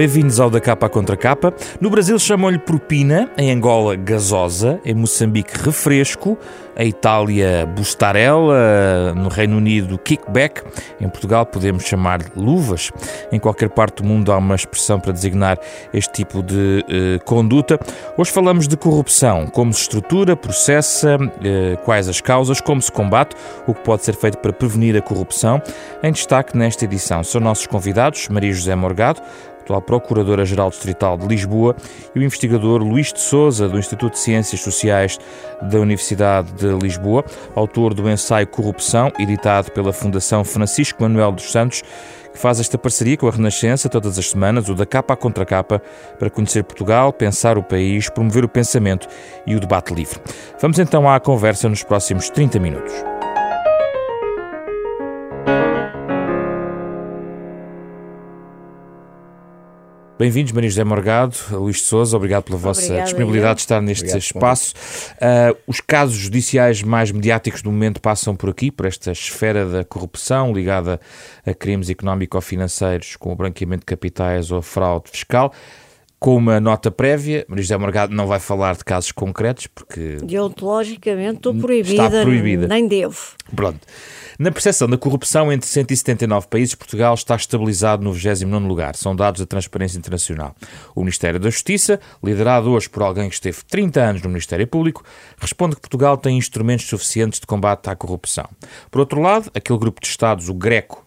Bem-vindos ao da capa contra capa. No Brasil chamam-lhe propina, em Angola gasosa, em Moçambique refresco, em Itália bustarella, no Reino Unido kickback, em Portugal podemos chamar luvas. Em qualquer parte do mundo há uma expressão para designar este tipo de eh, conduta. Hoje falamos de corrupção, como se estrutura, processa, eh, quais as causas, como se combate, o que pode ser feito para prevenir a corrupção. Em destaque nesta edição são nossos convidados Maria José Morgado, atual Procuradora-Geral Distrital de Lisboa, e o investigador Luís de Souza, do Instituto de Ciências Sociais da Universidade de Lisboa, autor do ensaio Corrupção, editado pela Fundação Francisco Manuel dos Santos, que faz esta parceria com a Renascença todas as semanas, o da capa à contra capa, para conhecer Portugal, pensar o país, promover o pensamento e o debate livre. Vamos então à conversa nos próximos 30 minutos. Bem-vindos, Maria José Morgado, Luís de Souza, obrigado pela vossa Obrigada, disponibilidade de estar neste obrigado, espaço. Uh, os casos judiciais mais mediáticos do momento passam por aqui, por esta esfera da corrupção ligada a crimes económico-financeiros, com o branqueamento de capitais ou fraude fiscal. Com uma nota prévia, Maria José Morgado não vai falar de casos concretos, porque. Deontologicamente estou proibida, está proibida. nem devo. Pronto. Na percepção da corrupção entre 179 países, Portugal está estabilizado no 29 lugar. São dados da Transparência Internacional. O Ministério da Justiça, liderado hoje por alguém que esteve 30 anos no Ministério Público, responde que Portugal tem instrumentos suficientes de combate à corrupção. Por outro lado, aquele grupo de Estados, o Greco,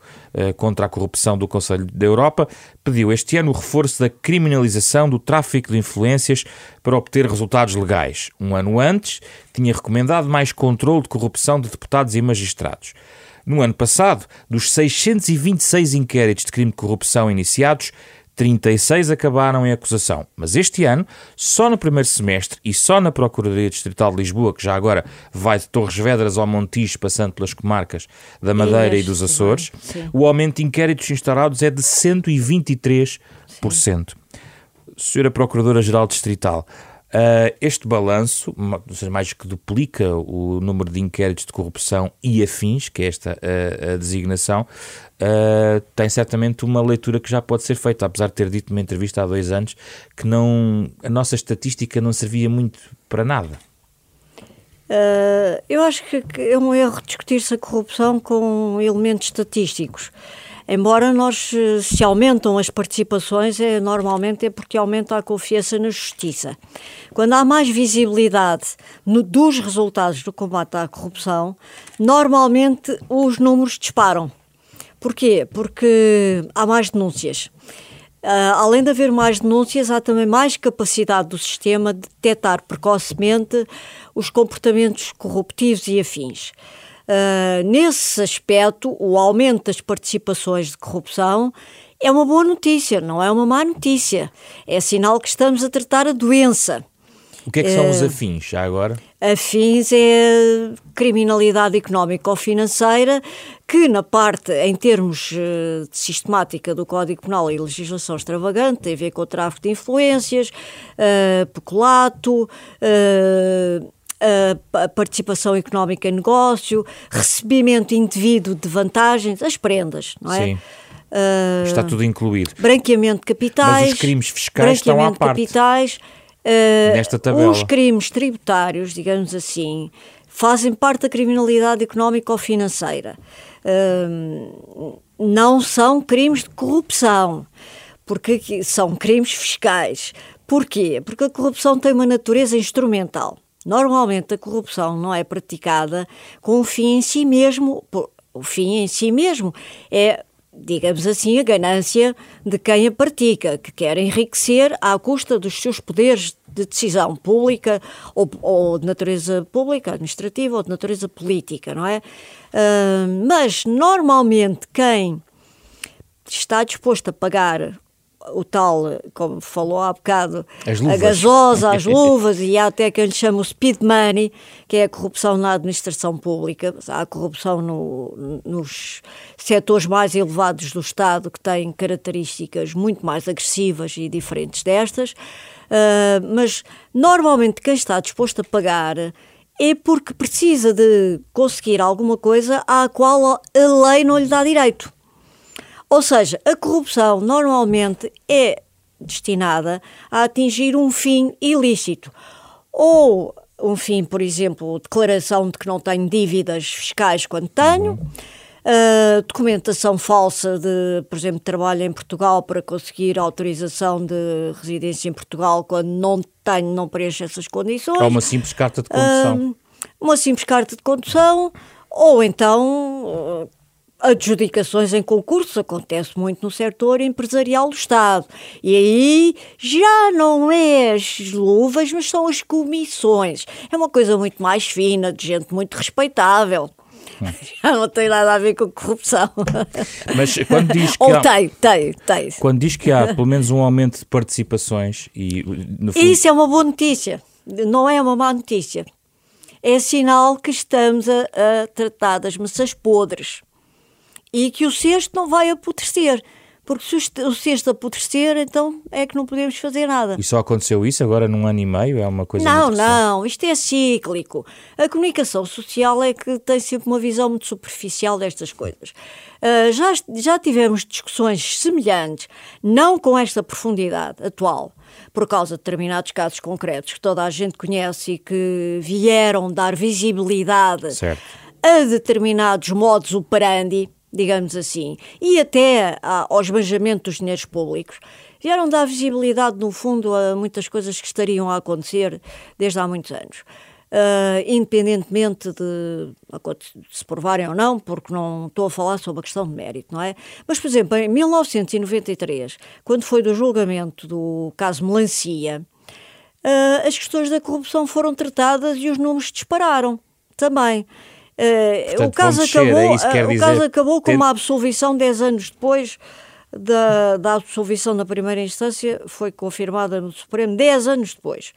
contra a corrupção do Conselho da Europa, pediu este ano o reforço da criminalização do tráfico de influências para obter resultados legais. Um ano antes, tinha recomendado mais controle de corrupção de deputados e magistrados. No ano passado, dos 626 inquéritos de crime de corrupção iniciados, 36 acabaram em acusação. Mas este ano, só no primeiro semestre e só na Procuradoria Distrital de Lisboa, que já agora vai de Torres vedras ao Montijo, passando pelas comarcas da Madeira e, e dos Açores, sim. o aumento de inquéritos instaurados é de 123%. Sim. Senhora Procuradora-Geral Distrital, Uh, este balanço, mais que duplica o número de inquéritos de corrupção e afins, que é esta uh, a designação, uh, tem certamente uma leitura que já pode ser feita, apesar de ter dito numa entrevista há dois anos que não, a nossa estatística não servia muito para nada. eu acho que é um erro discutir-se a corrupção com elementos estatísticos. Embora nós, eh, se aumentam as participações, é, normalmente é porque aumenta a confiança na justiça. Quando há mais visibilidade no, dos resultados do combate à corrupção, normalmente os números disparam. Porquê? Porque há mais denúncias. Uh, além de haver mais denúncias, há também mais capacidade do sistema de detectar precocemente os comportamentos corruptivos e afins. Uh, nesse aspecto, o aumento das participações de corrupção é uma boa notícia, não é uma má notícia. É sinal que estamos a tratar a doença. O que é que são uh, os ah, afins, já agora? Afins é criminalidade económica ou financeira, que na parte, em termos uh, de sistemática do Código Penal e legislação extravagante, tem a ver com o tráfico de influências, uh, peculato, uh, a participação económica em negócio, recebimento indivíduo de vantagens, as prendas, não é? Sim. Uh, Está tudo incluído. Branqueamento de capitais. Mas os crimes fiscais estão à parte. capitais. Uh, Nesta tabela. Os crimes tributários, digamos assim, fazem parte da criminalidade económica ou financeira. Uh, não são crimes de corrupção, porque são crimes fiscais. Porquê? Porque a corrupção tem uma natureza instrumental. Normalmente a corrupção não é praticada com o fim em si mesmo. O fim em si mesmo é, digamos assim, a ganância de quem a pratica, que quer enriquecer à custa dos seus poderes de decisão pública ou, ou de natureza pública, administrativa ou de natureza política, não é? Uh, mas normalmente quem está disposto a pagar o tal, como falou há bocado, a gasosa, as luvas, e há até quem lhe chama o speed money, que é a corrupção na administração pública. Há corrupção no, nos setores mais elevados do Estado, que têm características muito mais agressivas e diferentes destas. Uh, mas, normalmente, quem está disposto a pagar é porque precisa de conseguir alguma coisa à qual a lei não lhe dá direito. Ou seja, a corrupção normalmente é destinada a atingir um fim ilícito. Ou um fim, por exemplo, declaração de que não tenho dívidas fiscais quando tenho. Uh, documentação falsa de, por exemplo, trabalho em Portugal para conseguir autorização de residência em Portugal quando não tenho, não preencho essas condições. Ou uma simples carta de condução. Uh, uma simples carta de condução, ou então uh, adjudicações em concursos, acontece muito no setor empresarial do Estado. E aí já não é as luvas, mas são as comissões. É uma coisa muito mais fina, de gente muito respeitável. Já não tem nada a ver com corrupção. Mas quando diz que Ou há, tem, tem, tem. Quando diz que há pelo menos um aumento de participações e no fundo... Isso é uma boa notícia, não é uma má notícia. É sinal que estamos a, a tratar das maçãs podres e que o cesto não vai apodrecer. Porque se o cesto apodrecer, então é que não podemos fazer nada. E só aconteceu isso agora num ano e meio? É uma coisa Não, não, isto é cíclico. A comunicação social é que tem sempre uma visão muito superficial destas coisas. Uh, já, já tivemos discussões semelhantes, não com esta profundidade atual, por causa de determinados casos concretos que toda a gente conhece e que vieram dar visibilidade certo. a determinados modos operandi digamos assim, e até ao esbanjamento dos dinheiros públicos, vieram dar visibilidade, no fundo, a muitas coisas que estariam a acontecer desde há muitos anos. Uh, independentemente de se provarem ou não, porque não estou a falar sobre a questão de mérito, não é? Mas, por exemplo, em 1993, quando foi do julgamento do caso Melancia, uh, as questões da corrupção foram tratadas e os números dispararam também. Uh, Portanto, o caso acabou, é uh, o caso acabou com uma absolvição 10 anos depois da, da absolvição na primeira instância, foi confirmada no Supremo 10 anos depois.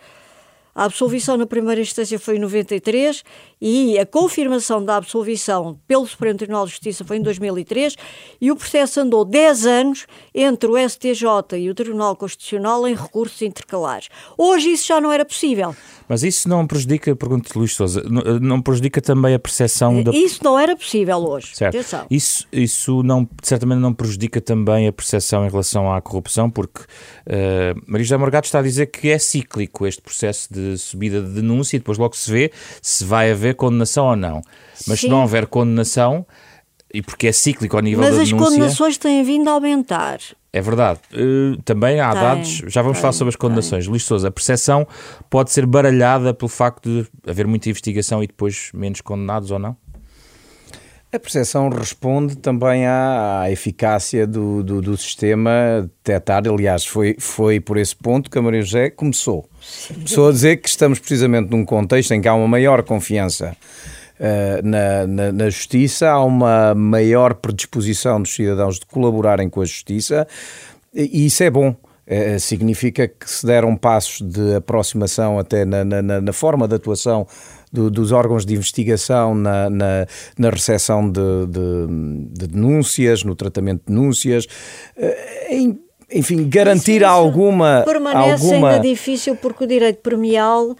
A absolvição na primeira instância foi em 93 e a confirmação da absolvição pelo Supremo Tribunal de Justiça foi em 2003 e o processo andou 10 anos entre o STJ e o Tribunal Constitucional em recursos intercalares. Hoje isso já não era possível. Mas isso não prejudica, pergunto Luís Souza, não, prejudica também a percepção da... Isso não era possível hoje. Certo. Atenção. Isso, isso não, certamente não prejudica também a percepção em relação à corrupção, porque uh, Maria José Morgado está a dizer que é cíclico este processo de subida de denúncia e depois logo se vê se vai haver condenação ou não. Mas Sim. se não houver condenação, e porque é cíclico ao nível Mas da denúncia... Mas as condenações têm vindo a aumentar. É verdade. Uh, também há tem, dados, já vamos tem, falar sobre as condenações. Tem. Luís Souza, a percepção pode ser baralhada pelo facto de haver muita investigação e depois menos condenados ou não? A percepção responde também à, à eficácia do, do, do, sistema detectar. Aliás, foi, foi por esse ponto que a Maria José começou. Começou a dizer que estamos precisamente num contexto em que há uma maior confiança uh, na, na, na, justiça, há uma maior predisposição dos cidadãos de colaborarem com a justiça e isso é bom. Uh, significa que se deram passos de aproximação até na, na, na forma de atuação do, dos órgãos de investigação na, na, na recepção de, de, de, denúncias, no tratamento de denúncias, uh, em enfim, garantir alguma. Permanece alguma... ainda difícil porque o direito premial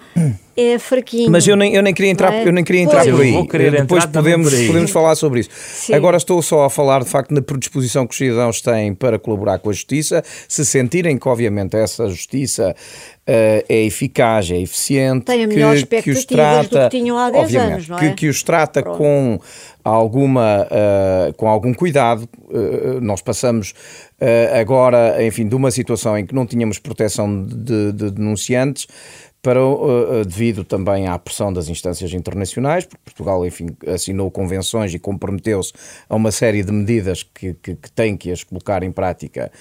é fraquinho. Mas eu nem, eu nem queria entrar, é? eu nem queria entrar por aí. Depois podemos, podemos falar sobre isso. Sim. Agora estou só a falar de facto na predisposição que os cidadãos têm para colaborar com a justiça, se sentirem que, obviamente, essa justiça Uh, é eficaz, é eficiente, Tem a melhor que, que os trata, do que tinham há 10 anos, não é? que, que os trata Pronto. com alguma uh, com algum cuidado. Uh, nós passamos agora, enfim, de uma situação em que não tínhamos proteção de, de denunciantes para, uh, devido também à pressão das instâncias internacionais, porque Portugal, enfim, assinou convenções e comprometeu-se a uma série de medidas que, que, que tem que as colocar em prática,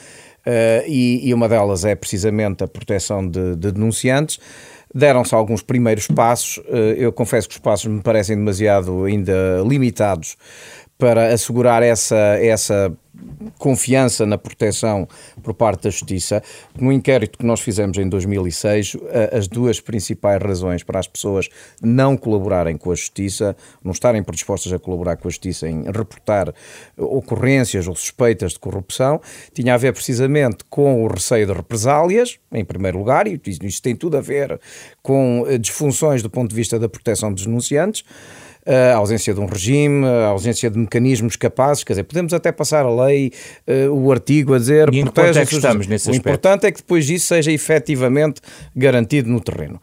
uh, e, e, uma delas é precisamente a proteção de, de denunciantes. Deram-se alguns primeiros passos, eu confesso que os passos me parecem demasiado ainda limitados para assegurar essa, essa confiança na proteção por parte da Justiça. No inquérito que nós fizemos em 2006, as duas principais razões para as pessoas não colaborarem com a Justiça, não estarem predispostas a colaborar com a Justiça em reportar ocorrências ou suspeitas de corrupção, tinha a ver precisamente com o receio de represálias, em primeiro lugar, e isso tem tudo a ver com disfunções do ponto de vista da proteção dos denunciantes. A ausência de um regime, a ausência de mecanismos capazes, quer dizer, podemos até passar a lei, o artigo a dizer... E em é que estamos nesse o aspecto? O importante é que depois disso seja efetivamente garantido no terreno.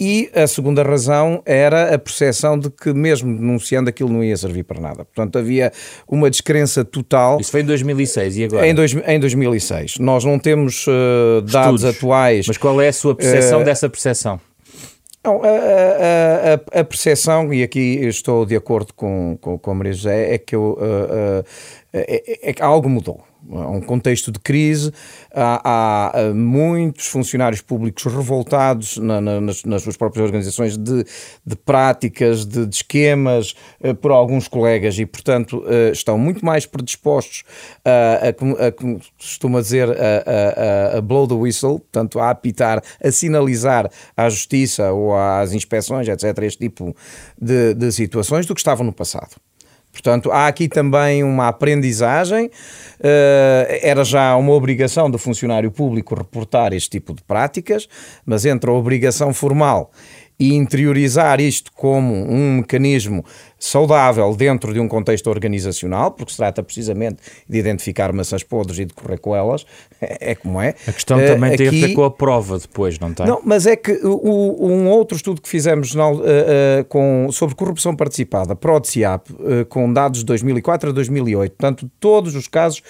E a segunda razão era a percepção de que, mesmo denunciando, aquilo não ia servir para nada. Portanto, havia uma descrença total. Isso foi em 2006 e agora? Em, dois, em 2006. Nós não temos uh, dados Estudos. atuais. Mas qual é a sua percepção uh, dessa percepção? Não, a, a, a, percepção, e aqui estou de acordo com, com, com a Maria José, é que eu, é, é, algo mudou um contexto de crise, há, há muitos funcionários públicos revoltados na, na, nas, nas, suas próprias organizações de, de práticas, de, de esquemas uh, por alguns colegas e, portanto, uh, estão muito mais predispostos a, a, a como costuma dizer, a, a, a, blow the whistle, portanto, a apitar, a sinalizar à justiça ou às inspeções, etc., este tipo de, de situações do que estavam no passado. Portanto, há aqui também uma aprendizagem. Uh, era já uma obrigação do funcionário público reportar este tipo de práticas, mas entre a obrigação formal e interiorizar isto como um mecanismo saudável dentro de um contexto organizacional, porque se trata precisamente de identificar maçãs podres e de correr com elas, é, é como é. A questão também uh, tem aqui, a ver com a prova depois, não tem? Não, mas é que o, um outro estudo que fizemos uh, uh, com, sobre corrupção participada, PRODCIAP, com dados de 2004 a 2008, portanto, todos os casos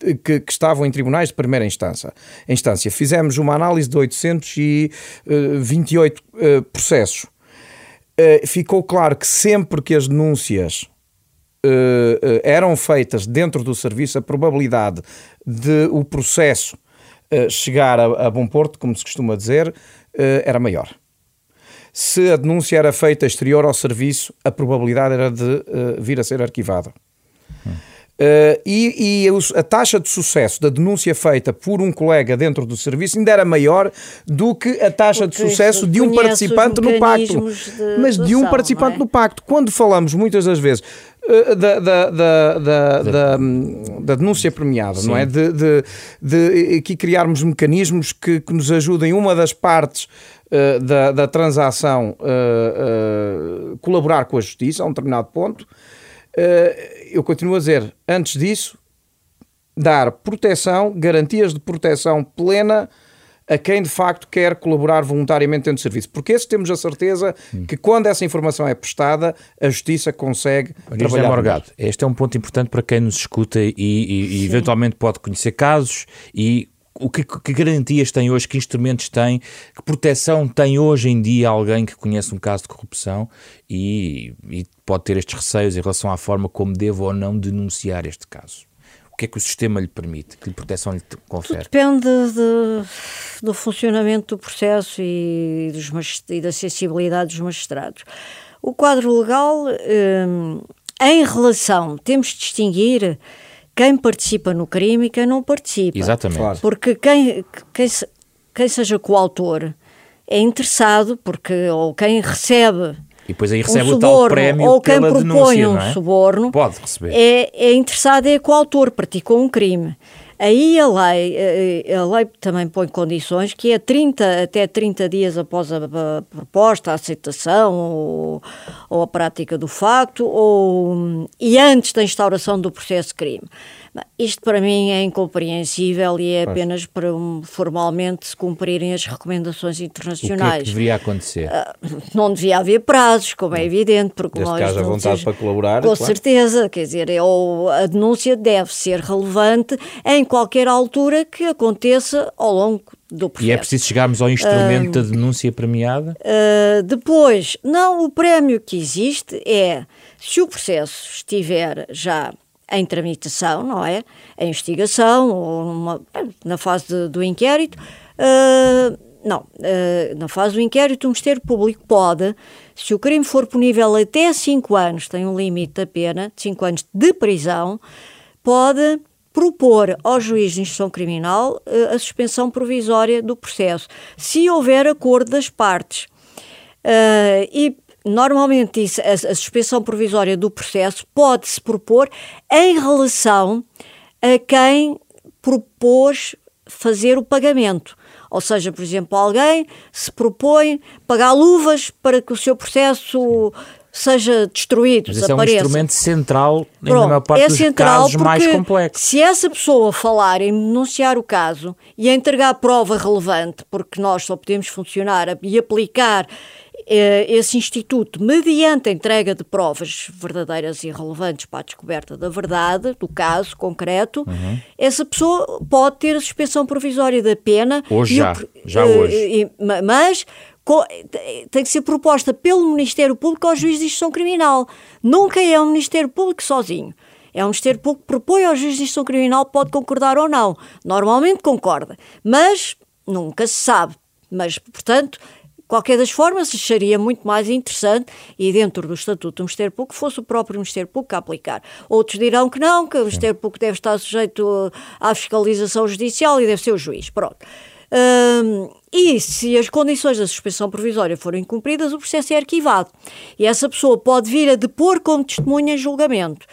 que, que, que, estavam em tribunais de primeira instância. instância. Fizemos uma análise de 828 processos uh, ficou claro que sempre que as denúncias uh, eram feitas dentro do serviço, a probabilidade de o processo chegar a, a, bom porto, como se costuma dizer, era maior. Se a denúncia era feita exterior ao serviço, a probabilidade era de vir a ser arquivada. Hum. Uh, e, e, a taxa de sucesso da denúncia feita por um colega dentro do serviço ainda era maior do que a taxa Porque de sucesso de um participante no pacto. De Mas de um participante é? no pacto. Quando falamos muitas das vezes uh, da, da, da, da, da, denúncia premiada, Sim. não é? De, de, de, aqui criarmos mecanismos que, que nos ajudem uma das partes uh, da, da transação colaborar com a justiça a um determinado ponto eh, eu continuo a dizer, antes disso, dar proteção, garantias de proteção plena a quem de facto quer colaborar voluntariamente dentro do serviço. Porque esse temos a certeza hum. que quando essa informação é prestada, a justiça consegue Maria trabalhar. Morgado, este é um ponto importante para quem nos escuta e, e, e eventualmente pode conhecer casos e o que, que, garantias tem hoje, que instrumentos tem, que proteção tem hoje em dia alguém que conhece um caso de corrupção e, e pode ter estes receios em relação à forma como devo ou não denunciar este caso? O que é que o sistema lhe permite? Que proteção lhe confere? Tudo depende de, do funcionamento do processo e, dos, e da sensibilidade dos magistrados. O quadro legal, hum, em relação, temos de distinguir quem participa no crime e quem não participa. Exatamente. Claro. Porque quem, quem, quem seja coautor é interessado, porque ou quem recebe e depois aí recebe um suborno, o tal prémio ou quem pela propõe denúncia, um é? suborno pode receber. É, é interessado é coautor, praticou um crime. Aí a lei, eh, a lei também põe condições que é 30, até 30 dias após a, a proposta, a aceitação ou, ou, a prática do facto ou, e antes da instauração do processo de crime. Isto para mim é incompreensível e é apenas para um, formalmente se cumprirem as recomendações internacionais. O que, é que deveria acontecer? Uh, não devia haver prazos, como é evidente, porque Desde nós. vontade para colaborar. Com claro. certeza, quer dizer, é, ou a denúncia deve ser relevante em qualquer altura que aconteça ao longo do processo. E é preciso chegarmos ao instrumento uh, da denúncia premiada? Uh, depois, não, o prémio que existe é se o processo estiver já em tramitação, não é? Em investigação ou na fase de, do inquérito. Uh, não, uh, na fase do inquérito, o Ministério Público pode, se o crime for punível até 5 anos, tem um limite da pena, de 5 anos de prisão, pode propor ao juiz de instrução criminal uh, a suspensão provisória do processo, se houver acordo das partes. Uh, e normalmente isso, a, a suspensão provisória do processo pode-se propor em relação a quem propôs fazer o pagamento. Ou seja, por exemplo, alguém se propõe pagar luvas para que o seu processo seja destruído, Mas desapareça. é um instrumento central em Pronto, maior parte é dos casos mais complexos. Se essa pessoa falar em denunciar o caso e entregar prova relevante, porque nós só podemos funcionar e aplicar esse instituto, mediante a entrega de provas verdadeiras e relevantes para a descoberta da verdade do caso concreto, uhum. essa pessoa pode ter a suspensão provisória da pena. Hoje já, já hoje. Mas tem que ser proposta pelo Ministério Público ao juiz de instrução criminal. Nunca é o Ministério Público sozinho. É o Ministério Público que propõe ao juiz de instrução criminal, pode concordar ou não. Normalmente concorda, mas nunca se sabe. Mas, portanto, qualquer das formas, acharia muito mais interessante e dentro do Estatuto do Ministério Público fosse o próprio Ministério Público a aplicar. Outros dirão que não, que o Ministério Público deve estar sujeito à fiscalização judicial e deve ser o juiz. Pronto. Um, e se as condições da suspensão provisória forem cumpridas, o processo é arquivado. E essa pessoa pode vir a depor como testemunha em julgamento.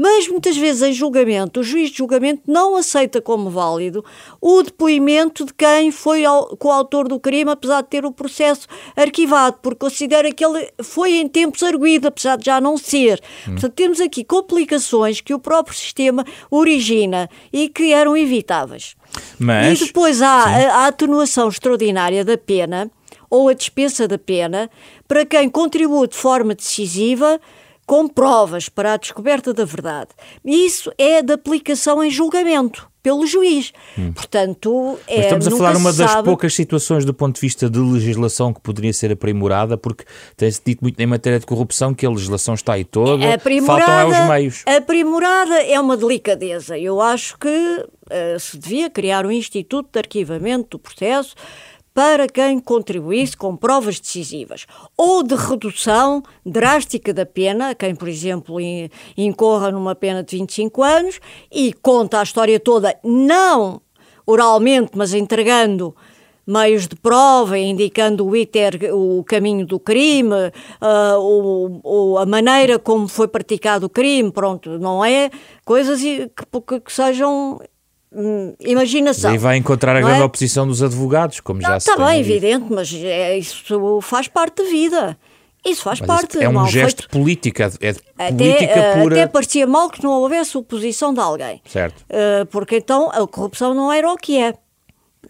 Mas muitas vezes em julgamento, o juiz de julgamento não aceita como válido o depoimento de quem foi coautor do crime, apesar de ter o processo arquivado, porque considera que ele foi em tempos arguído, apesar de já não ser. Hum. Portanto, temos aqui complicações que o próprio sistema origina e que eram evitáveis. Mas, e depois há a, a atenuação extraordinária da pena ou a dispensa da pena para quem contribui de forma decisiva com provas para a descoberta da verdade. Isso é de aplicação em julgamento pelo juiz. Hum. Portanto, é, Mas estamos a falar uma das poucas situações do ponto de vista de legislação que poderia ser aprimorada, porque tem-se dito muito em matéria de corrupção que a legislação está aí toda, faltam é os meios. Aprimorada é uma delicadeza. Eu acho que uh, se devia criar um instituto de arquivamento do processo para quem contribuísse com provas decisivas, ou de redução drástica da pena, quem, por exemplo, incorra numa pena de 25 anos e conta a história toda, não oralmente, mas entregando meios de prova, indicando o ITER, o caminho do crime, uh, o, o, a maneira como foi praticado o crime, pronto, não é coisas que, que, que sejam imaginação. E vai encontrar a grande é? oposição dos advogados, como não, já se Está bem, evidente, mas é, isso faz parte da vida. Isso faz mas parte. É um gesto feito. político, é, é até, política uh, pura. Até parecia mal que não houvesse oposição de alguém. Certo. Uh, porque então a corrupção não era o que é.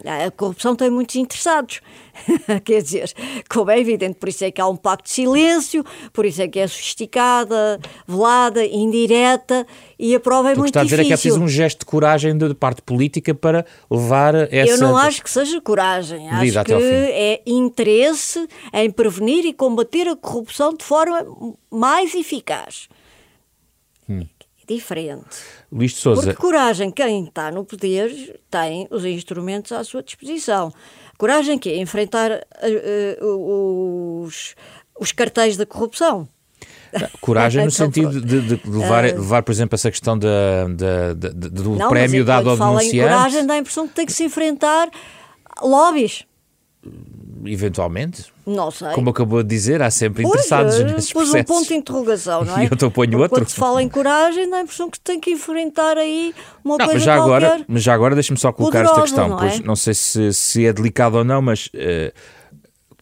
A corrupção tem muitos interessados. Quer dizer, como é evidente, por isso é que há um pacto de silêncio, por isso é que é sofisticada, velada, indireta e a prova é muito está difícil. está a dizer é que é preciso um gesto de coragem de parte política para levar essa. Eu não acho que seja coragem, acho que é interesse em prevenir e combater a corrupção de forma mais eficaz. Diferente. Luís de Souza. Porque coragem, quem está no poder tem os instrumentos à sua disposição. Coragem que é enfrentar uh, uh, os, os cartéis da corrupção. Coragem no sentido de, de levar, uh, levar, por exemplo, essa questão da, da, da, do não, prémio dado ao denunciante. Em coragem dá a impressão que tem que se enfrentar lobbies eventualmente. Não sei. Como acabou de dizer, há sempre pois, interessados é, nesses pôs processos. um ponto de interrogação, não é? E eu estou ponho outro. Quando se fala em coragem, dá a impressão que tem que enfrentar aí uma não, coisa mas já qualquer agora, Mas já agora deixa-me só colocar poderosa, esta questão, não pois é? não sei se, se é delicado ou não, mas... Uh,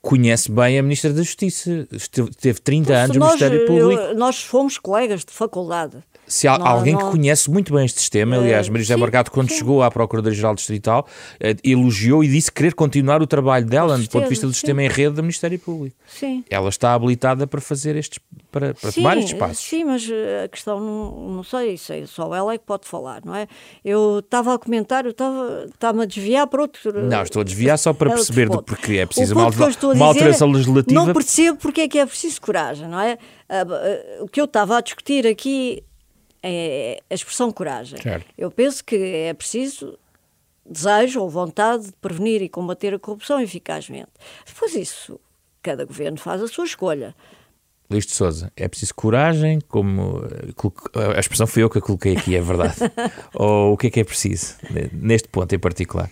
conhece bem a Ministra da Justiça, esteve, teve 30 anos no Ministério Público. Eu, nós fomos colegas de faculdade. Se há não, alguém não... que conhece muito bem este sistema, aliás, Maria José Margado, quando sim. chegou à Procuradoria-Geral Distrital, eh, elogiou e disse querer continuar o trabalho dela, do ponto de vista do sim. sistema em rede do Ministério Público. Sim. Ela está habilitada para fazer estes, para, para sim, tomar estes passos. Sim, mas eh, a questão, não, não sei, sei, só ela é que pode falar, não é? Eu estava a comentar, eu estava, estava a desviar para outro... Não, estou a desviar só para é perceber do porque é preciso uma, uma alteração legislativa. Não percebo porque é que é preciso coragem, não é? Ah, ah, o que eu estava a discutir aqui é a expressão coragem. Certo. Eu penso que é preciso desejo ou vontade de prevenir e combater a corrupção eficazmente. Depois isso, cada governo faz a sua escolha. Luís de Souza, é preciso coragem, como a expressão foi eu que a coloquei aqui, é verdade. ou o que é que é preciso, neste ponto em particular?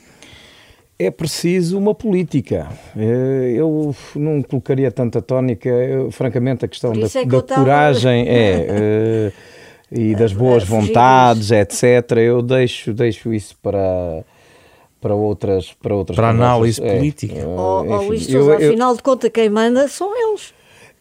É preciso uma política. Eh, eu não colocaria tanta tónica, eu, francamente, a questão da, é da coragem é. Eh, e das boas vontades, etc. Eu deixo, deixo isso para para outras para outras para análise é, política. É, oh, oh, Luís Sousa, afinal de contas quem manda são eles.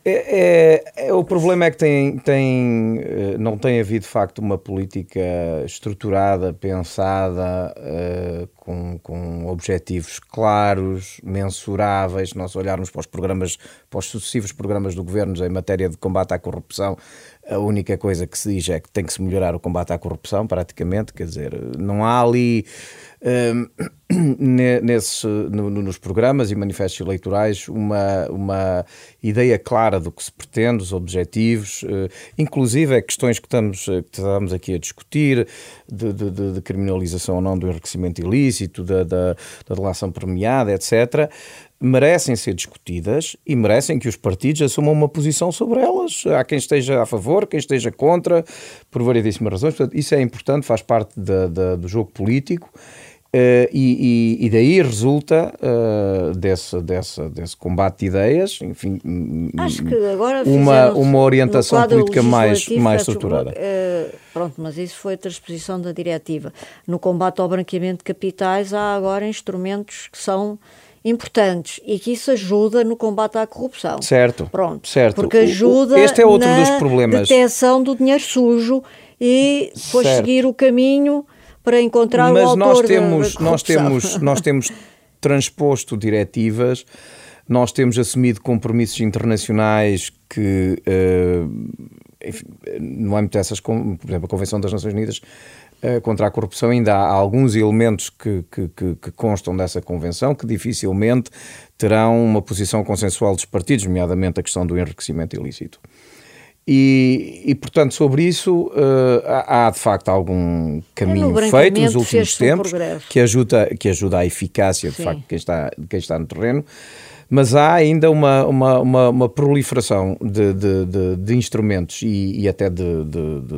É, é, é, o problema é que tem, tem, eh, não tem havido de facto uma política estruturada, pensada, uh, com, com objetivos claros, mensuráveis. Nós olharmos para os programas, para os sucessivos programas do governo em matéria de combate à corrupção, a única coisa que se diz é que tem que se melhorar o combate à corrupção, praticamente, quer dizer, não há ali um, nesse, no, nos programas e manifestos eleitorais uma, uma ideia clara do que se pretende, os objetivos, uh, inclusive é questões que estamos, que estamos aqui a discutir, de, de, de criminalização ou não do enriquecimento ilícito, da, da, da relação premiada, etc merecem ser discutidas e merecem que os partidos assumam uma posição sobre elas. Há quem esteja a favor, quem esteja contra, por variedíssimas razões. Portanto, isso é importante, faz parte da, da, do jogo político. Uh, e, e, e, daí resulta uh, desse, desse, desse combate de ideias, enfim, que agora uma, uma orientação política mais, mais estruturada. Uh, pronto, mas isso foi a transposição da diretiva. No combate ao branqueamento de capitais há agora instrumentos que são importantes e que isso ajuda no combate à corrupção. Certo. Pronto. Certo. Porque ajuda este é outro na dos problemas. detecção do dinheiro sujo e depois certo. seguir o caminho para encontrar Mas o autor nós temos, da, nós temos, nós temos transposto diretivas, nós temos assumido compromissos internacionais que, uh, enfim, no âmbito dessas, por exemplo, a Convenção das Nações Unidas contra a corrupção, ainda há alguns elementos que, que, que, que, constam dessa convenção que dificilmente terão uma posição consensual dos partidos, nomeadamente a questão do enriquecimento ilícito. E, e portanto, sobre isso uh, há, há, de facto algum caminho feito nos últimos tempos que ajuda, que ajuda à eficácia de Sim. facto de quem está, de quem está no terreno mas há ainda uma, uma, uma, uma proliferação de, de, de, de instrumentos e, e até de,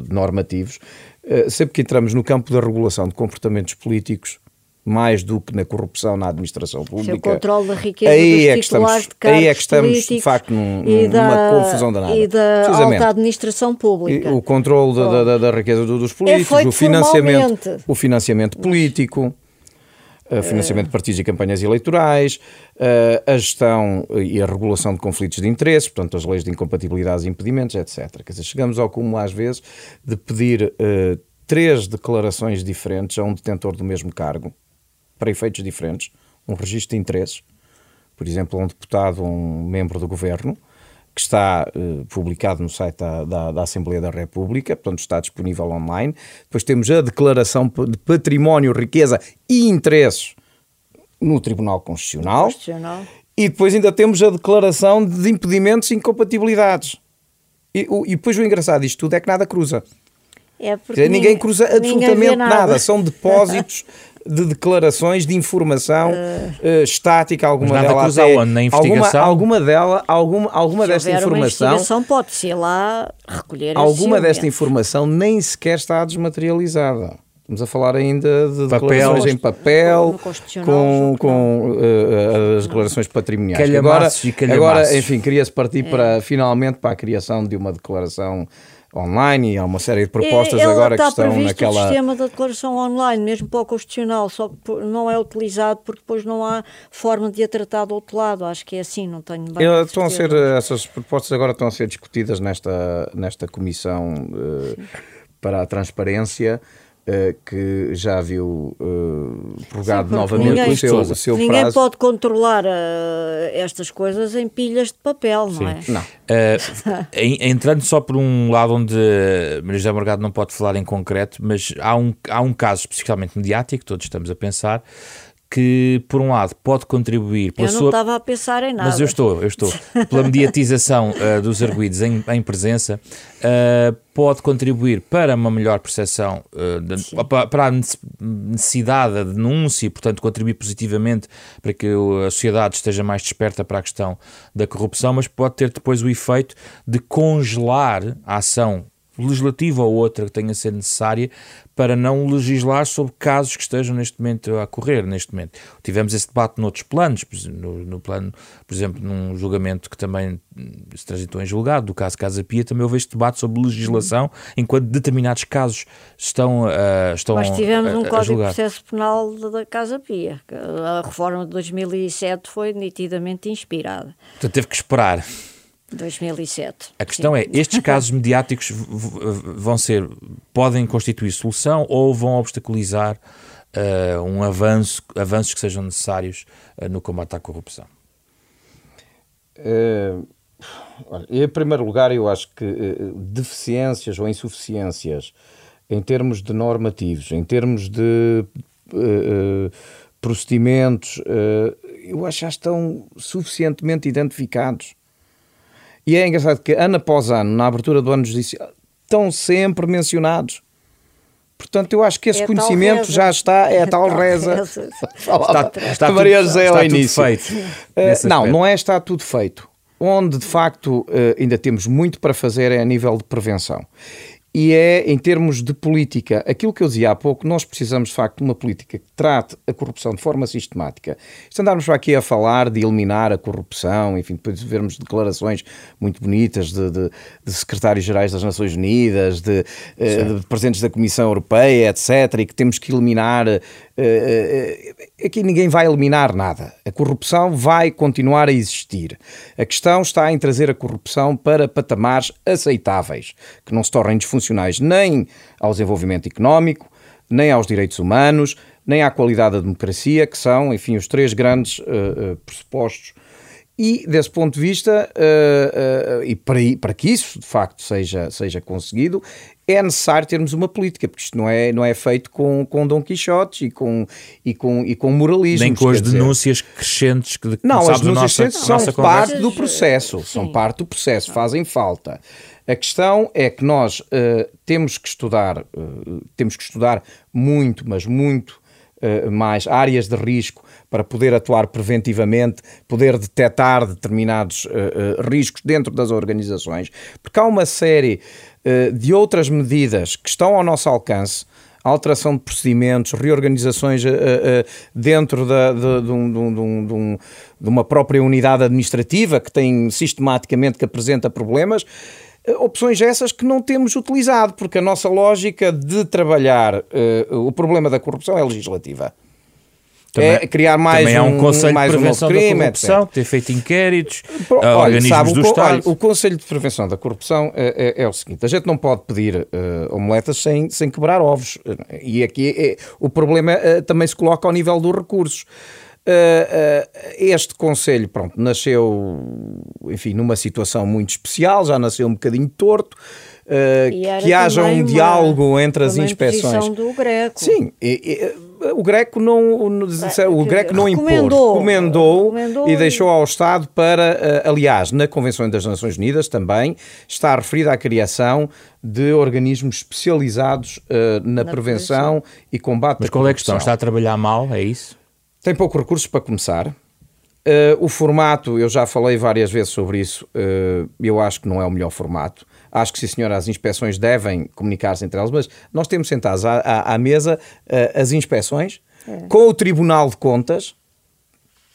normativos eh, sempre que entramos no campo da regulação de comportamentos políticos, mais do que na corrupção na administração pública. o controle da riqueza aí é que estamos, de Aí é que estamos, de facto, num, numa confusão danada. E da alta administração pública. E o controle da, da, da, riqueza dos políticos, é o, financiamento, o financiamento político financiamento de partidos e campanhas eleitorais, uh, a gestão e a regulação de conflitos de interesses, portanto, as leis de incompatibilidades e impedimentos, etc. Quer dizer, chegamos ao cúmulo, às vezes, de pedir uh, três declarações diferentes a um detentor do mesmo cargo, para efeitos diferentes, um registro de interesses, por exemplo, a um deputado um membro do governo, que está uh, publicado no site da, da, da, Assembleia da República, portanto está disponível online. Depois temos a declaração de património, riqueza e interesses no Tribunal Constitucional. Constitucional. E depois ainda temos a declaração de impedimentos e incompatibilidades. E, o, e depois o engraçado disto tudo é que nada cruza. É porque ninguém, cruza absolutamente nada. nada. São depósitos de declarações de informação uh, estática, alguma delas até, onde? Na investigação? Alguma, alguma dela, alguma, alguma desta informação. Uma investigação pode ser lá recolher Alguma desta informação nem sequer está desmaterializada. Estamos a falar ainda de papel, declarações em papel, com, com uh, as declarações patrimoniais. Agora, agora, enfim, queria-se partir é. para, finalmente, para a criação de uma declaração online e há uma série de propostas Ele agora que estão naquela. O sistema da declaração online, mesmo para o constitucional, só que não é utilizado porque depois não há forma de a tratar do outro lado. Acho que é assim, não tenho bem. Eu, estão a ser, essas propostas agora estão a ser discutidas nesta, nesta comissão uh, para a transparência. Uh, que já viu uh, prorrogado Sim, novamente ninguém, o seu, o seu ninguém prazo. pode controlar uh, estas coisas em pilhas de papel, Sim. não é? Não. entrando só por um lado onde Maria José Morgado não pode falar em concreto, mas há um, há um caso especificamente mediático, todos estamos a pensar, que, por um lado, pode contribuir... Pela eu não sua... estava a pensar em nada. Mas eu estou, eu estou. Pela mediatização uh, dos arguídos em, em presença, uh, pode contribuir para uma melhor percepção, uh, de, para a necessidade da denúncia e, portanto, contribuir positivamente para que a sociedade esteja mais desperta para a questão da corrupção, mas pode ter depois o efeito de congelar a ação legislativa ou outra que tenha a ser necessária para não legislar sobre casos que estejam neste momento a correr, neste momento. Tivemos esse debate noutros planos, no, no plano, por exemplo, num julgamento que também se transitou em julgado, do caso Casa Pia, também houve este debate sobre legislação, enquanto determinados casos estão, uh, estão Nós tivemos a, um Código de Processo Penal da Casa Pia. A reforma de 2007 foi nitidamente inspirada. Portanto, teve que esperar. 2007. A questão Sim. é, estes casos mediáticos vão ser, podem constituir solução ou vão obstaculizar uh, um avanço, avanços que sejam necessários uh, no combate à corrupção? Uh, olha, em primeiro lugar, eu acho que deficiências ou insuficiências em termos de normativos, em termos de procedimentos, eu acho que já estão suficientemente identificados. E é engraçado que ano após ano, na abertura do ano judicial, estão sempre mencionados. Portanto, eu acho que esse é conhecimento já está, é a tal reza. reza. está, está, Maria José está, ao início. feito. Uh, não, não é está tudo feito. Onde de facto uh, ainda temos muito para fazer é a nível de prevenção e é, em termos de política, aquilo que eu dizia há pouco, nós precisamos de facto de uma política que trate a corrupção de forma sistemática. Se andarmos aqui a falar de eliminar a corrupção, enfim, depois de vermos declarações muito bonitas de, de, de secretários-gerais das Nações Unidas, de, eh, de, presidentes da Comissão Europeia, etc., e que temos que eliminar. Uh, aqui ninguém vai eliminar nada. A corrupção vai continuar a existir. A questão está em trazer a corrupção para patamares aceitáveis, que não se tornem disfuncionais funcionais nem ao desenvolvimento económico, nem aos direitos humanos, nem à qualidade da democracia, que são, enfim, os três grandes uh, uh, pressupostos. E, desse ponto de vista, uh, e para, para, que isso de facto seja, seja conseguido, é necessário termos uma política, porque isto não é, não é feito com, com Dom Quixote e com, e com, e com moralismo. Nem com as denúncias dizer. crescentes que Não, as denúncias crescentes são parte do processo, são parte do processo, fazem falta. A questão é que nós uh, temos que estudar, uh, temos que estudar muito, mas muito uh, mais áreas de risco para poder atuar preventivamente, poder detectar determinados riscos dentro das organizações, porque há uma série de outras medidas que estão ao nosso alcance alteração de procedimentos, reorganizações uh, uh, dentro da, de, de, um, de, um, de, uma própria unidade administrativa que tem sistematicamente que apresenta problemas eh, opções essas que não temos utilizado, porque a nossa lógica de trabalhar o problema da corrupção é legislativa. Também, é criar mais também um, há um Conselho mais de Prevenção um crime, da Corrupção, etc. ter feito inquéritos, olha, organismos sabe, do o, Estado. Olha, o Conselho de Prevenção da Corrupção é, é, é, o seguinte, a gente não pode pedir uh, omeletas sem, sem quebrar ovos. E aqui é, o problema uh, também se coloca ao nível dos recursos. Uh, uh, este Conselho, pronto, nasceu, enfim, numa situação muito especial, já nasceu um bocadinho torto, uh, que haja um uma, diálogo entre as inspeções. do Greco. Sim, e, e, o Greco não, o Greco não impôs, recomendou, recomendou, e deixou ao Estado para, aliás, na Convenção das Nações Unidas também está referida à criação de organismos especializados na, na prevenção, prevenção, e combate Mas qual é a questão? Está a trabalhar mal, é isso? Tem poucos recursos para começar. Uh, o formato, eu já falei várias vezes sobre isso, uh, eu acho que não é o melhor formato. Acho que, sim, senhor, as inspeções devem comunicar-se entre elas, mas nós temos sentados à, à, à mesa uh, as inspeções é. com o Tribunal de Contas,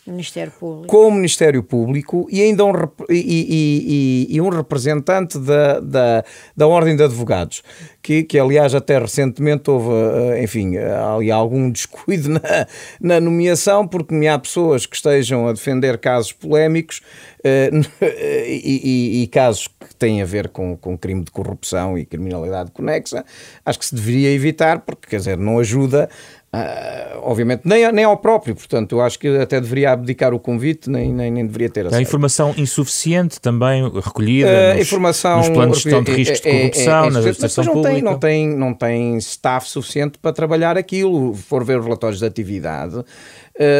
Ministério Público. com o Ministério Público e ainda um, e, e, e, um representante da, da, da Ordem de Advogados, que, que aliás até recentemente houve, eh, enfim, ali algum descuido na, na nomeação, porque me há pessoas que estejam a defender casos polémicos uh, e, e, casos que têm a ver com, com crime de corrupção e criminalidade conexa, acho que se deveria evitar, porque quer dizer, não ajuda Uh, obviamente, nem, nem ao próprio, portanto, eu acho que até deveria abdicar o convite, nem, nem, nem deveria ter acesso. Há informação insuficiente também recolhida uh, nos, informação, nos planos de gestão de riscos de corrupção, é, é, é, na administração não pública. Tem, não, tem, não tem staff suficiente para trabalhar aquilo. For ver os relatórios de atividade, uh,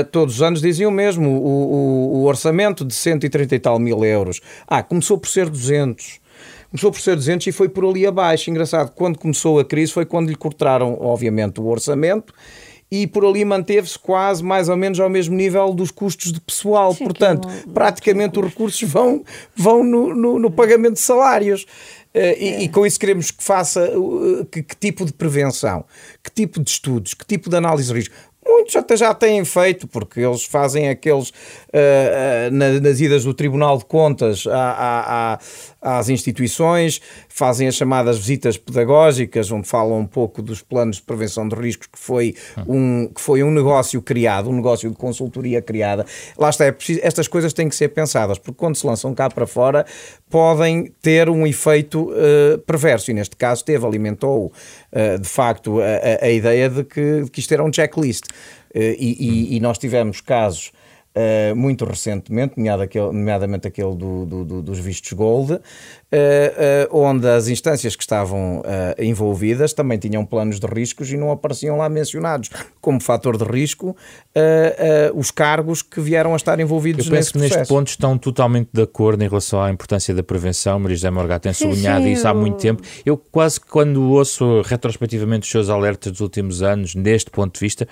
todos os anos diziam mesmo o, o, o orçamento de 130 e tal mil euros. Ah, começou por ser 200 começou por ser 200 e foi por ali abaixo. Engraçado, quando começou a crise foi quando lhe cortaram, obviamente, o orçamento e por ali manteve-se quase mais ou menos ao mesmo nível dos custos de pessoal. Sim, Portanto, praticamente os recursos vão, vão no, no, no pagamento de salários. Uh, e, é. e, com isso queremos que faça uh, que, que, tipo de prevenção, que tipo de estudos, que tipo de análise de risco. Muitos até já têm feito, porque eles fazem aqueles uh, uh, nas idas do Tribunal de Contas à, à, às instituições, fazem as chamadas visitas pedagógicas, onde falam um pouco dos planos de prevenção de riscos, que foi um, que foi um negócio criado, um negócio de consultoria criada. Lá está, é preciso, estas coisas têm que ser pensadas, porque quando se lançam cá para fora, podem ter um efeito uh, perverso, e neste caso teve, alimentou uh, de facto a, a, ideia de que, de que isto era um checklist. Uh, e, e, e nós tivemos casos muito recentemente, nomeadamente aquele do, do, do, dos vistos Gold, uh, uh, onde as instâncias que estavam envolvidas também tinham planos de riscos e não apareciam lá mencionados como fator de risco os cargos que vieram a estar envolvidos Eu penso que neste ponto estão totalmente de acordo em relação à importância da prevenção. Maria José Morgado tem sublinhado sim, isso há muito tempo. Eu quase quando ouço retrospectivamente os seus alertas dos últimos anos, neste ponto de vista,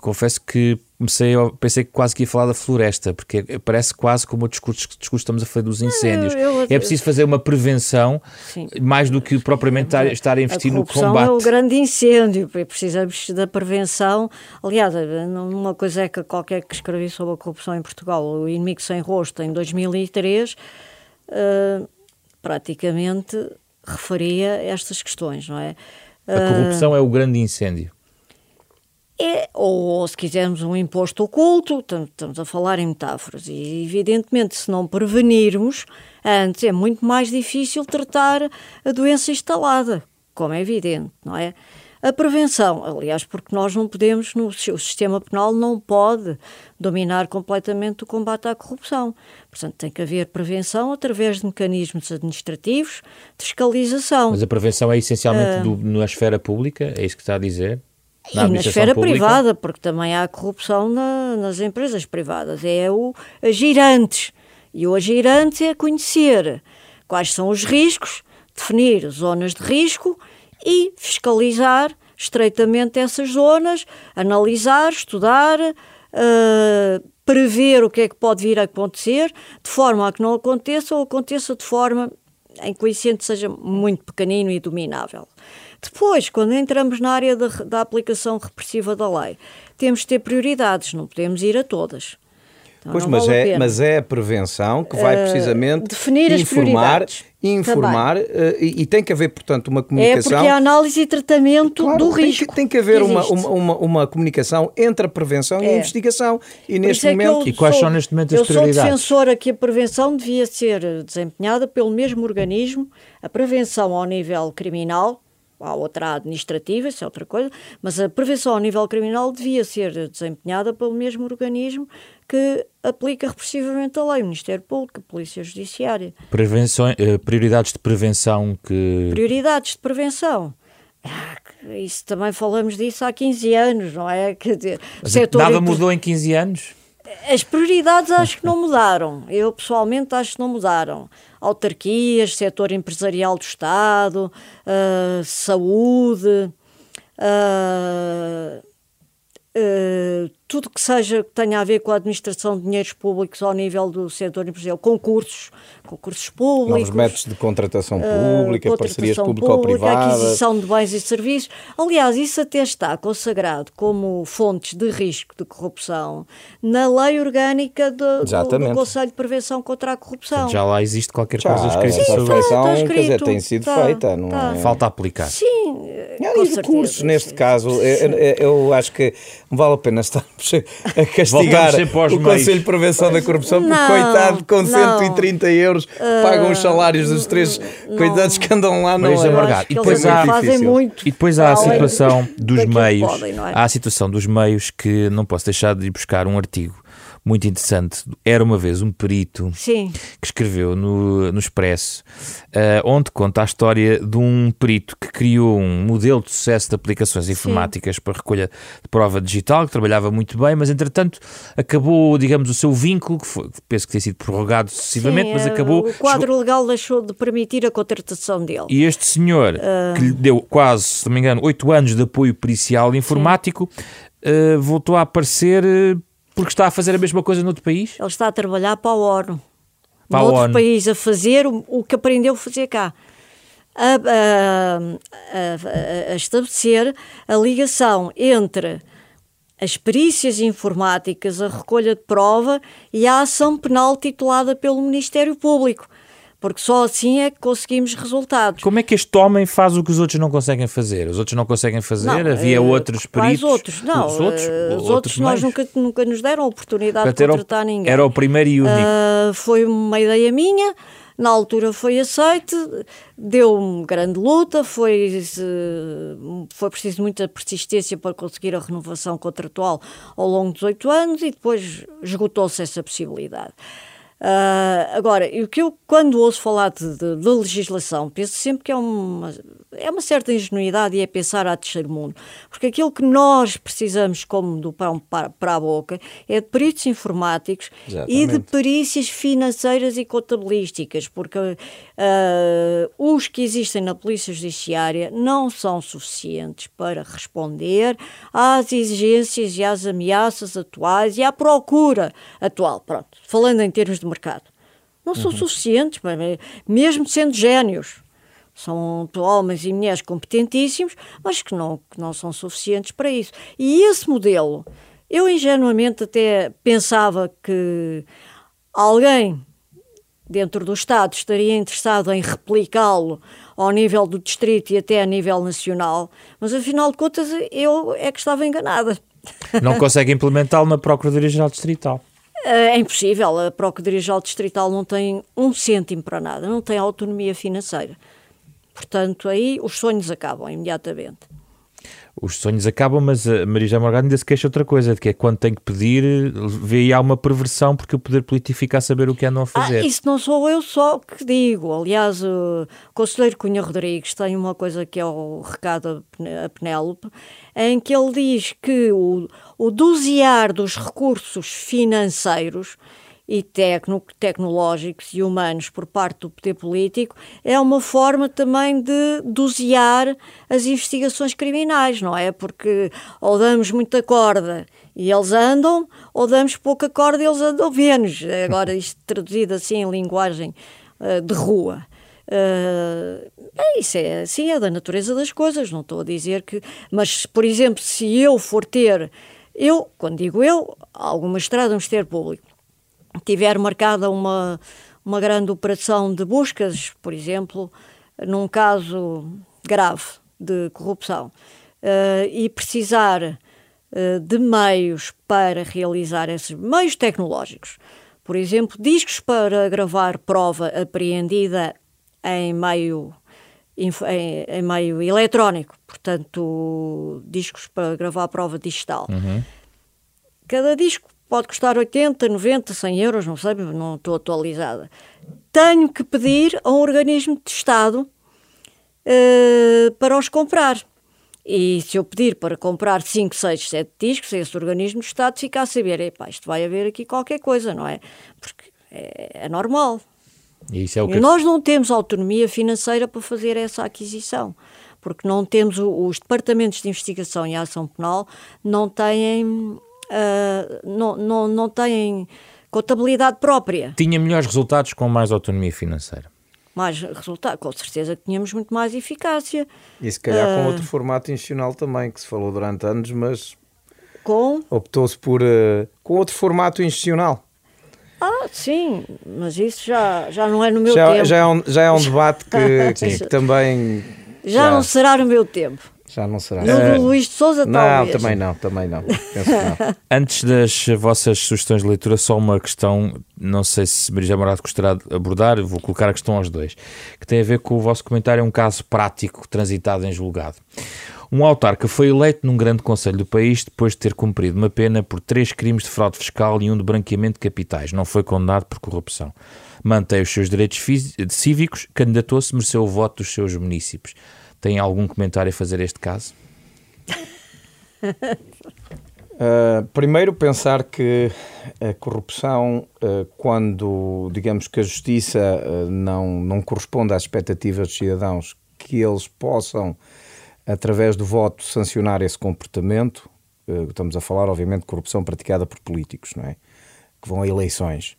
confesso que comecei a, pensei que quase que ia falar da floresta, porque parece quase como o discurso, discurso estamos a falar dos incêndios. Eu, eu, é preciso fazer uma prevenção sim. mais do que propriamente estar, estar a investir a no combate. é o grande incêndio, precisamos da prevenção. Aliás, uma coisa é que qualquer que escrevi sobre a corrupção em Portugal, o inimigo sem rosto, em 2003, uh, eh, praticamente referia estas questões, não é? A corrupção uh, é o grande incêndio. É, ou, se quisermos um imposto oculto, estamos a falar em metáforas, e evidentemente se não prevenirmos antes é muito mais difícil tratar a doença instalada, como é evidente, não é? A prevenção, aliás, porque nós não podemos, no, o sistema penal não pode dominar completamente o combate à corrupção. Portanto, tem que haver prevenção através de mecanismos administrativos, de fiscalização. Mas a prevenção é essencialmente uh, do, na esfera pública, é isso que está a dizer? Na e na esfera pública? privada, porque também há corrupção na, nas empresas privadas. É o agir antes. E o agir antes é conhecer quais são os riscos, definir zonas de risco e fiscalizar estreitamente essas zonas, analisar, estudar, uh, prever o que é que pode vir a acontecer, de forma a que não aconteça ou aconteça de forma em que o incêndio seja muito pequenino e dominável. Depois, quando entramos na área da, da aplicação repressiva da lei, temos de ter prioridades, não podemos ir a todas. Então, pois, mas, vale é, mas é a prevenção que vai eh, precisamente uh, definir informar, as informar uh, e, e, tem que haver, portanto, uma comunicação. É porque é a análise e tratamento claro, do tem risco. Que, tem que haver que uma, uma, uma, uma, comunicação entre a prevenção é. e a investigação. E neste é momento. E quais sou, são neste momento as eu prioridades? Eu sou defensora que a prevenção devia ser desempenhada pelo mesmo organismo, a prevenção ao nível criminal, há outra administrativa, isso é outra coisa, mas a prevenção ao nível criminal devia ser desempenhada pelo mesmo organismo que aplica repressivamente a lei, o Ministério Público, a Polícia Judiciária. Prevenção, eh, prioridades de prevenção que... Prioridades de prevenção. Ah, isso também falamos disso há 15 anos, não é? Quer dizer, nada mudou em 15 anos? As prioridades acho que não mudaram. Eu pessoalmente acho que não mudaram autarquias, setor empresarial do Estado, uh, saúde, uh, uh, tudo que seja que tenha a ver com a administração de dinheiros públicos ao nível do setor empresarial, concursos, concursos públicos. Novos métodos de contratação pública, uh, parcerias público-privadas. Aquisição de bens e serviços. Aliás, isso até está consagrado como fontes de risco de corrupção na lei orgânica do, do, do Conselho de Prevenção contra a Corrupção. Já lá existe qualquer coisa Já, escrita sobre isso. Está, está quer dizer, tem sido tá, feita. Não tá. é? Falta aplicar. Sim, e recursos, neste sim, caso. Eu, eu acho que vale a pena estar a castigar o Conselho de Prevenção da Corrupção, porque, não, coitado, com não. 130 euros uh, pagam os salários dos três não. coitados que andam lá no E depois, há, e depois há a situação dos meios, podem, é? há a situação dos meios que não posso deixar de ir buscar um artigo muito interessante. Era uma vez um perito Sim. que escreveu no, no Expresso, uh, onde conta a história de um perito que criou um modelo de sucesso de aplicações informáticas Sim. para recolha de prova digital, que trabalhava muito bem, mas entretanto acabou, digamos, o seu vínculo, que foi, penso que tem sido prorrogado sucessivamente, Sim, mas acabou. O quadro chegou... legal deixou de permitir a contratação dele. E este senhor, uh... que lhe deu quase, se não me engano, oito anos de apoio pericial informático, uh, voltou a aparecer porque está a fazer a mesma coisa noutro país? Ele está a trabalhar para a ONU. Para noutro ONU. país, a fazer o, o que aprendeu a fazer cá. A, a, a, a, estabelecer a ligação entre as perícias informáticas, a recolha de prova e a ação penal titulada pelo Ministério Público. Porque só assim é que conseguimos resultados. Como é que este homem faz o que os outros não conseguem fazer? Os outros não conseguem fazer? Não, Havia uh, outros peritos? outros? Não, os outros, uh, os outros nós nunca, nunca nos deram a oportunidade Portanto, de contratar era o, ninguém. Era o primeiro e único. Uh, foi uma ideia minha na altura foi aceite, deu grande luta, foi, foi preciso muita persistência para conseguir a renovação contratual ao longo dos oito anos e depois esgotou-se essa possibilidade. Uh, agora, o que eu, quando ouço falar de, de, de, legislação, penso sempre que é uma, é uma certa ingenuidade e é pensar a terceiro mundo. Porque aquilo que nós precisamos, como do pão para, para a boca, é de peritos informáticos Exatamente. e de perícias financeiras e contabilísticas, porque uh, os que existem na Polícia Judiciária não são suficientes para responder às exigências e às ameaças atuais e à procura atual. Pronto, falando em termos de de mercado. Não são uhum. suficientes, mesmo sendo génios. São homens e mulheres competentíssimos, mas que não, que não são suficientes para isso. E esse modelo, eu ingenuamente até pensava que alguém dentro do Estado estaria interessado em replicá-lo ao nível do distrito e até a nível nacional, mas afinal de contas eu é que estava enganada. Não consegue implementá-lo na Procuradoria-Geral Distrital. É impossível. A Procuradoria-Geral Distrital não tem um cêntimo para nada, não tem autonomia financeira. Portanto, aí os sonhos acabam imediatamente. Os sonhos acabam, mas a Marisa Morgado ainda se queixa outra coisa, de que é quando tem que pedir, vê aí há uma perversão porque o poder político fica a saber o que andam a fazer. Ah, isso não sou eu só que digo. Aliás, o Conselheiro Cunha Rodrigues tem uma coisa que é o recado a Penélope, em que ele diz que o, o dosear dos recursos financeiros e tecno, tecnológicos e humanos por parte do poder político é uma forma também de dosear as investigações criminais, não é? Porque ou damos muita corda e eles andam, ou damos pouca corda e eles andam menos. Agora, isto traduzido assim em linguagem uh, de rua. Uh, é, isso é assim, é da natureza das coisas, não estou a dizer que. Mas, por exemplo, se eu for ter. Eu, quando digo eu, alguma estrada, um ministério público, tiver marcada uma, uma grande operação de buscas, por exemplo, num caso grave de corrupção, uh, e precisar uh, de meios para realizar esses meios tecnológicos, por exemplo, discos para gravar prova apreendida em meio em, em, meio eletrónico, portanto, discos para gravar prova digital. Uhum. Cada disco pode custar 80, 90, 100 euros, não sei, não estou atualizada. Tenho que pedir a um organismo de Estado uh, para os comprar. E se eu pedir para comprar 5, 6, 7 discos, esse organismo de Estado fica a saber, epá, isto vai haver aqui qualquer coisa, não é? Porque é, é normal. E, isso é o que... e nós não temos autonomia financeira para fazer essa aquisição porque não temos os departamentos de investigação e ação penal não têm uh, não, não, não têm contabilidade própria. Tinha melhores resultados com mais autonomia financeira. Mais resultado, com certeza que tínhamos muito mais eficácia. E se calhar uh, com outro formato institucional também, que se falou durante anos, mas com optou-se por uh, com outro formato institucional. Ah, sim, mas isso já, já não é no meu já, tempo. Já é um, já é um debate que, que também. Já, já, não será no meu tempo. Já não será. No do eh, Luís de Souza, não, talvez. Não, também não, também não. não. Antes das vossas sugestões de leitura, só uma questão, não sei se Maria Morado gostará de abordar, vou colocar a questão aos dois, que tem a ver com o vosso comentário, é um caso prático transitado em julgado. Um autarca foi eleito num grande conselho do país depois de ter cumprido uma pena por três crimes de fraude fiscal e um de branqueamento de capitais. Não foi condenado por corrupção. Mantém os seus direitos cívicos, candidatou-se, mereceu o voto dos seus municípios. Tem algum comentário a fazer este caso? Uh, primeiro, pensar que a corrupção, uh, quando digamos que a justiça uh, não, não corresponde às expectativas dos cidadãos, que eles possam, através do voto, sancionar esse comportamento. estamos a falar, obviamente, de corrupção praticada por políticos, não é? Que vão a eleições.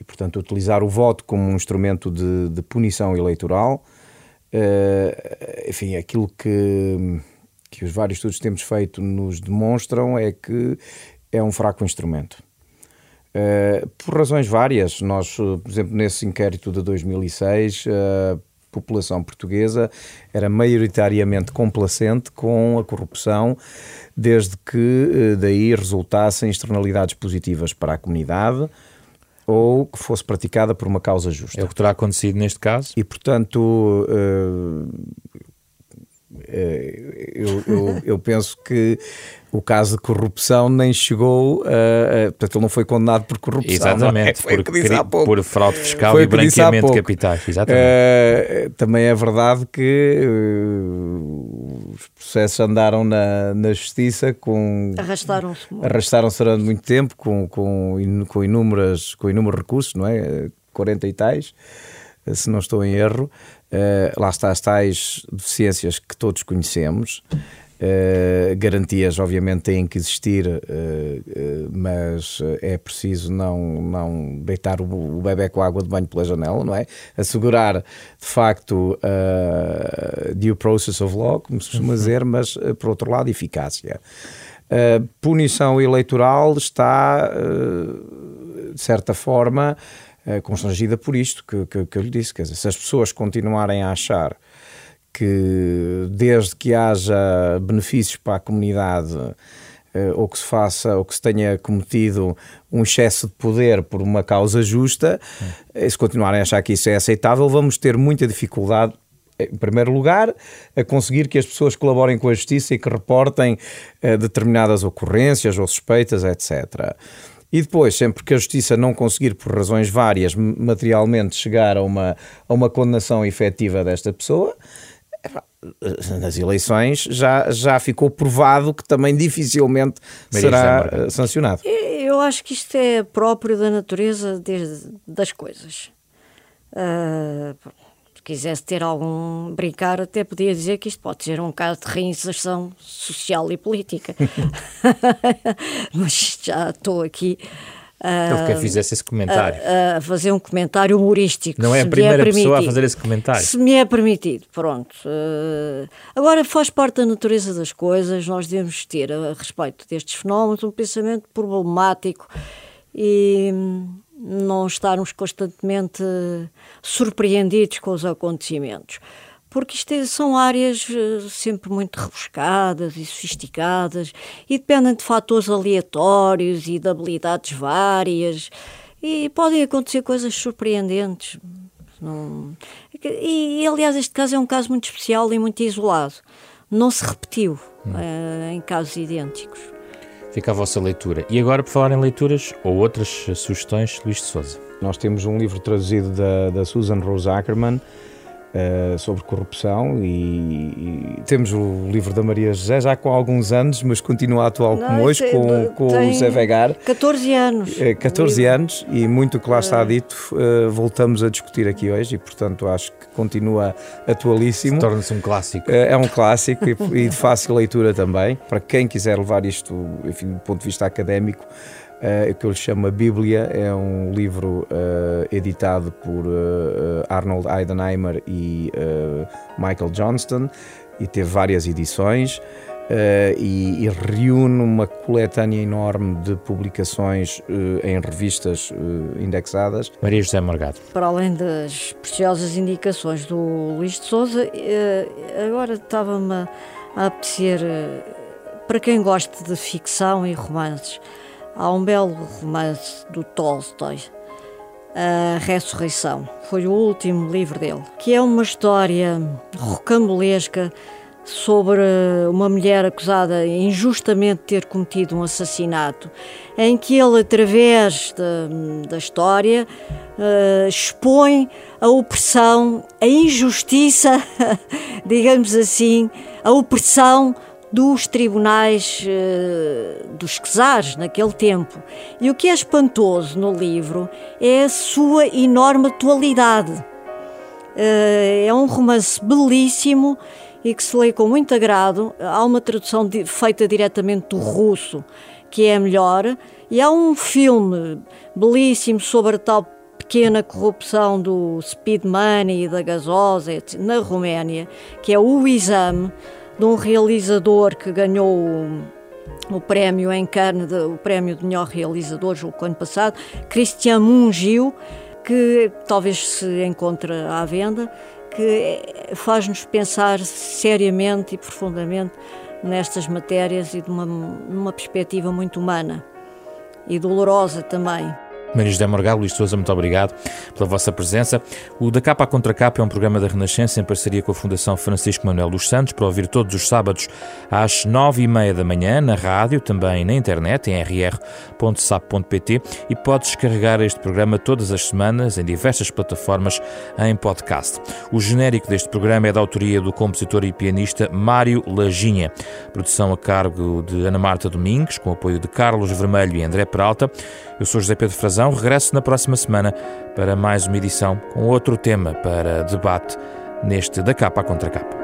E, portanto, utilizar o voto como um instrumento de, de punição eleitoral Uh, enfim, aquilo que, que os vários estudos que temos feito nos demonstram é que é um fraco instrumento. Uh, por razões várias. Nós, por exemplo, nesse inquérito de 2006, a população portuguesa era maioritariamente complacente com a corrupção, desde que daí resultassem externalidades positivas para a comunidade ou que fosse praticada por uma causa justa. É o que terá acontecido neste caso? E, portanto, eu, eu, eu penso que o caso de corrupção nem chegou, a, portanto, ele não foi condenado por corrupção. É? Exatamente, é? por, por, fraude fiscal foi e branqueamento de capitais. Exatamente. Uh, também é verdade que uh, os processos andaram na, na justiça com. Arrastaram-se. Arrastaram-se durante muito tempo com, com, com, inúmeras, com inúmeros recursos, não é? 40 e tais, se não estou em erro. Uh, lá está as tais deficiências que todos conhecemos. Uh, garantias, obviamente, têm que existir, uh, uh, mas é preciso não, não deitar o, o bebê com água de banho pela janela, não é? Assegurar, de facto, due process of law, como se costuma uhum. dizer, mas, por outro lado, eficácia. A punição eleitoral está, de certa forma, constrangida por isto que, que, que eu lhe disse. Quer dizer, se as pessoas continuarem a achar que desde que haja benefícios para a comunidade eh, ou que se faça ou que se tenha cometido um excesso de poder por uma causa justa, hum. se continuarem a achar que isso é aceitável, vamos ter muita dificuldade em primeiro lugar, a conseguir que as pessoas colaborem com a justiça e que reportem eh, determinadas ocorrências ou suspeitas, etc. E depois, sempre que a justiça não conseguir, por razões várias, materialmente chegar a uma, a uma condenação efetiva desta pessoa, nas eleições já, já ficou provado que também dificilmente Maria será eh, sancionado. Eu acho que isto é próprio da natureza desde, das coisas. Uh, se quisesse ter algum brincar, até podia dizer que isto pode ser um caso de reinserção social e política. Mas já estou aqui ele quer fizesse esse comentário. A, a, fazer um comentário humorístico. Não é a primeira é pessoa a fazer esse comentário. Se me é permitido, pronto. Uh, agora, faz parte da natureza das coisas, nós devemos ter, a, a respeito destes fenómenos, um pensamento problemático e não estarmos constantemente surpreendidos com os acontecimentos porque isto é, são áreas eh, sempre muito rebuscadas e sofisticadas e dependem de fatores aleatórios e de habilidades várias e podem acontecer coisas surpreendentes. Não... E, e, aliás, este caso é um caso muito especial e muito isolado. Não se repetiu hum. uh, em casos idênticos. Fica a vossa leitura. E agora, por falar em leituras ou outras sugestões, Luís de Souza. Nós temos um livro traduzido da, da Susan Rose Ackerman, Uh, sobre corrupção e, e, temos o livro da Maria José já com alguns anos, mas continua atual Não, como hoje, com, com o Zé Vegar. 14 anos. Uh, 14 anos e muito que lá está é. dito uh, voltamos a discutir aqui hoje e portanto acho que continua atualíssimo. Torna-se um clássico. é um clássico e, e de fácil leitura também. Para quem quiser levar isto, enfim, do ponto de vista académico, uh, que eu lhe chamo a Bíblia, é um livro uh, editado por uh, Arnold Heidenheimer e Michael Johnston e teve várias edições. Uh, e, e, reúne uma coletânea enorme de publicações uh, em revistas uh, indexadas. Maria José Morgado. Para além das preciosas indicações do Luís de Souza, agora estava-me a apetecer, para quem gosta de ficção e romances, Há um belo romance do Tolstói, A Ressurreição. Foi o último livro dele, que é uma história rocambolesca sobre uma mulher acusada injustamente de ter cometido um assassinato, em que ele, através da, da história, uh, expõe a opressão, a injustiça, digamos assim, a opressão dos tribunais uh, dos czares naquele tempo. E o que é espantoso no livro é a sua enorme atualidade. Uh, é um romance belíssimo e que se lê com muito agrado. Há uma tradução feita diretamente do russo, que é melhor, e há um filme belíssimo sobre a tal pequena corrupção do speed money da gasosa na Roménia, que é o Exame, de um realizador que ganhou o prémio em Cannes, o prémio de melhor realizador, julgo ano passado, Christian Mungiu, que talvez se encontre à venda, que faz-nos pensar seriamente e profundamente nestas matérias e de uma, numa perspectiva muito humana e dolorosa também. Maria José Morgado, Luís Souza, muito obrigado pela vossa presença. O Da Capa à Contra Capa é um programa da Renascença em parceria com a Fundação Francisco Manuel dos Santos, para ouvir todos os sábados às nove e meia da manhã, na rádio, também na internet, em rr.sap.pt e pode descarregar este programa todas as semanas em diversas plataformas em podcast. O genérico deste programa é da autoria do compositor e pianista Mário Lajinha. Produção a cargo de Ana Marta Domingues, com apoio de Carlos Vermelho e André Peralta. Eu sou José Pedro Frazão regresso na próxima semana para mais uma edição com outro tema para debate neste da capa contra capa.